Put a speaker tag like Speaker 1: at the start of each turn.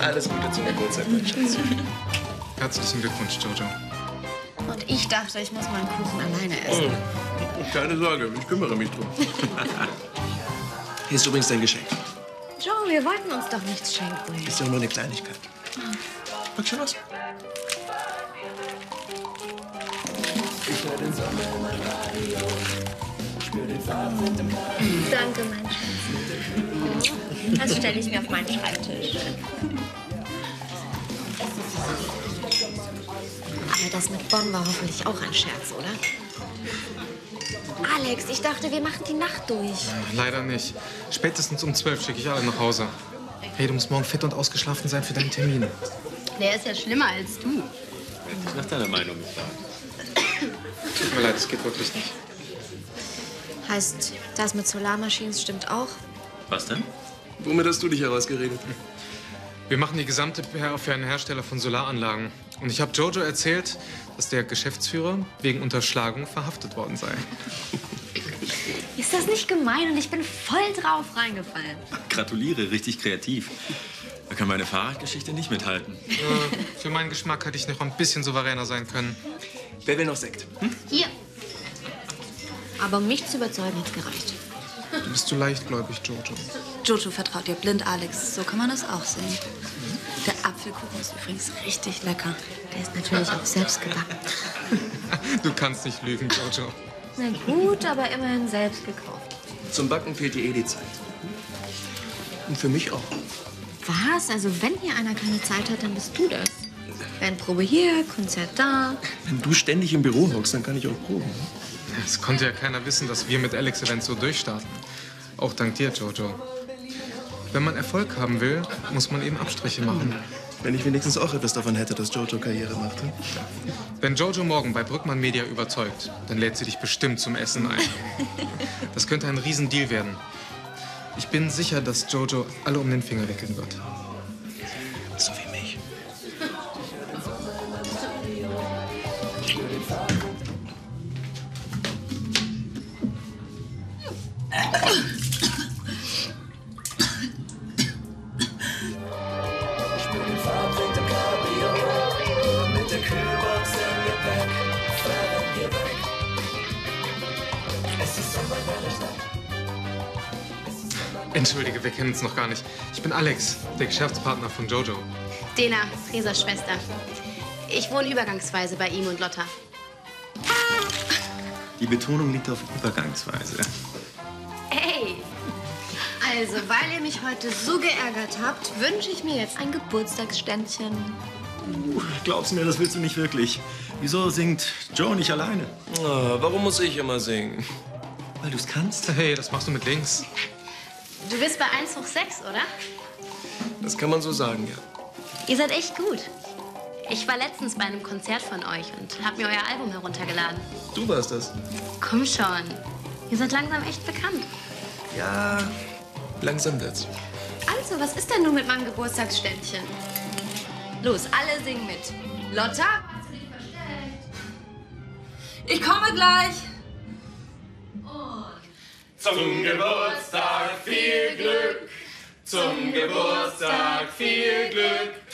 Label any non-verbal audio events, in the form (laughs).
Speaker 1: Alles Gute zum Geburtstag, mein Schatz.
Speaker 2: Herzlichen Glückwunsch, Jojo.
Speaker 3: Und ich dachte, ich muss meinen Kuchen alleine essen.
Speaker 1: Keine Sorge, ich kümmere mich drum. Hier ist übrigens dein Geschenk.
Speaker 3: Joe, wir wollten uns doch nichts schenken.
Speaker 1: Ist ja nur eine Kleinigkeit. Pack schon was?
Speaker 3: Danke, mein Schatz. Das stelle ich mir auf meinen Schreibtisch. Das mit Bonn war hoffentlich auch ein Scherz, oder? Alex, ich dachte, wir machen die Nacht durch.
Speaker 2: Leider nicht. Spätestens um zwölf schicke ich alle nach Hause. Hey, du musst morgen fit und ausgeschlafen sein für deinen Termin.
Speaker 4: Der ist ja schlimmer als du.
Speaker 5: Nach deiner Meinung gefragt.
Speaker 2: Tut mir leid, es geht wirklich nicht.
Speaker 3: Heißt, das mit Solarmaschinen stimmt auch?
Speaker 5: Was denn?
Speaker 1: Womit hast du dich herausgeredet?
Speaker 2: Wir machen die gesamte PR für einen Hersteller von Solaranlagen. Und ich habe Jojo erzählt, dass der Geschäftsführer wegen Unterschlagung verhaftet worden sei. (laughs)
Speaker 4: Ist das nicht gemein? Und ich bin voll drauf reingefallen.
Speaker 5: Gratuliere, richtig kreativ. Da kann meine Fahrradgeschichte nicht mithalten.
Speaker 2: Äh, für meinen Geschmack hätte ich noch ein bisschen souveräner sein können.
Speaker 1: Wer will noch Sekt? Hm?
Speaker 4: Hier.
Speaker 3: Aber um mich zu überzeugen, hat's gereicht.
Speaker 2: Du bist zu leichtgläubig, Jojo.
Speaker 4: Jojo vertraut dir blind, Alex. So kann man das auch sehen. Der Apfelkuchen ist übrigens richtig lecker.
Speaker 3: Der ist natürlich auch selbst gebacken. (laughs)
Speaker 2: Du kannst nicht lügen, Jojo.
Speaker 3: Na gut, aber immerhin selbst gekauft.
Speaker 1: Zum Backen fehlt dir eh die Zeit. Und für mich auch.
Speaker 3: Was? Also wenn hier einer keine Zeit hat, dann bist du das. Bandprobe hier, Konzert da.
Speaker 1: Wenn du ständig im Büro hockst, dann kann ich auch proben.
Speaker 2: Es konnte ja keiner wissen, dass wir mit Alex Events so durchstarten. Auch dank dir, Jojo. Wenn man Erfolg haben will, muss man eben Abstriche machen.
Speaker 1: Wenn ich wenigstens auch etwas davon hätte, dass Jojo Karriere macht. hm?
Speaker 2: Wenn Jojo morgen bei Brückmann Media überzeugt, dann lädt sie dich bestimmt zum Essen ein. Das könnte ein Riesendeal werden. Ich bin sicher, dass Jojo alle um den Finger wickeln wird.
Speaker 1: So wie mich.
Speaker 2: Entschuldige, wir kennen uns noch gar nicht. Ich bin Alex, der Geschäftspartner von Jojo.
Speaker 4: Dena, Fresers Schwester. Ich wohne übergangsweise bei ihm und Lotta.
Speaker 5: Die Betonung liegt auf Übergangsweise.
Speaker 4: Hey! Also, weil ihr mich heute so geärgert habt, wünsche ich mir jetzt ein Geburtstagsständchen.
Speaker 5: Uh, glaubst mir, das willst du nicht wirklich. Wieso singt Joe nicht alleine?
Speaker 1: Ah, warum muss ich immer singen?
Speaker 5: Weil du es kannst.
Speaker 2: Hey, das machst du mit links.
Speaker 4: Du bist bei 1 hoch 6, oder?
Speaker 1: Das kann man so sagen, ja.
Speaker 4: Ihr seid echt gut. Ich war letztens bei einem Konzert von euch und hab mir euer Album heruntergeladen.
Speaker 1: Du warst das.
Speaker 4: Komm schon. Ihr seid langsam echt bekannt.
Speaker 1: Ja, langsam wird's.
Speaker 4: Also, was ist denn nun mit meinem Geburtstagsständchen? Los, alle singen mit. Lotta? Hast du dich verstellt? Ich komme gleich.
Speaker 6: Zum Geburtstag viel Glück, zum Geburtstag viel Glück.